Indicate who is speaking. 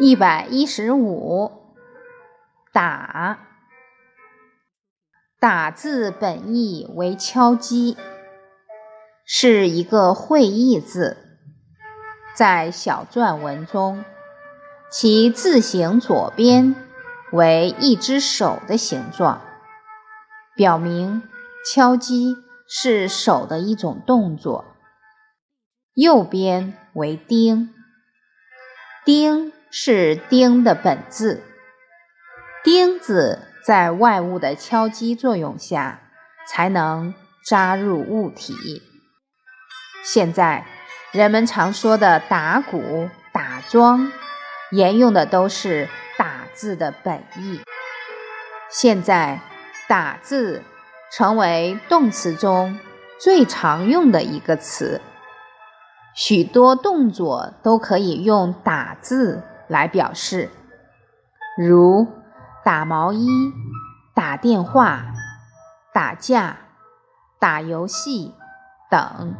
Speaker 1: 一百一十五，打。打字本意为敲击，是一个会意字。在小篆文中，其字形左边为一只手的形状，表明敲击是手的一种动作；右边为丁，丁。是钉的本字，钉子在外物的敲击作用下才能扎入物体。现在人们常说的打鼓、打桩，沿用的都是“打”字的本意。现在“打”字成为动词中最常用的一个词，许多动作都可以用“打”字。来表示，如打毛衣、打电话、打架、打游戏等。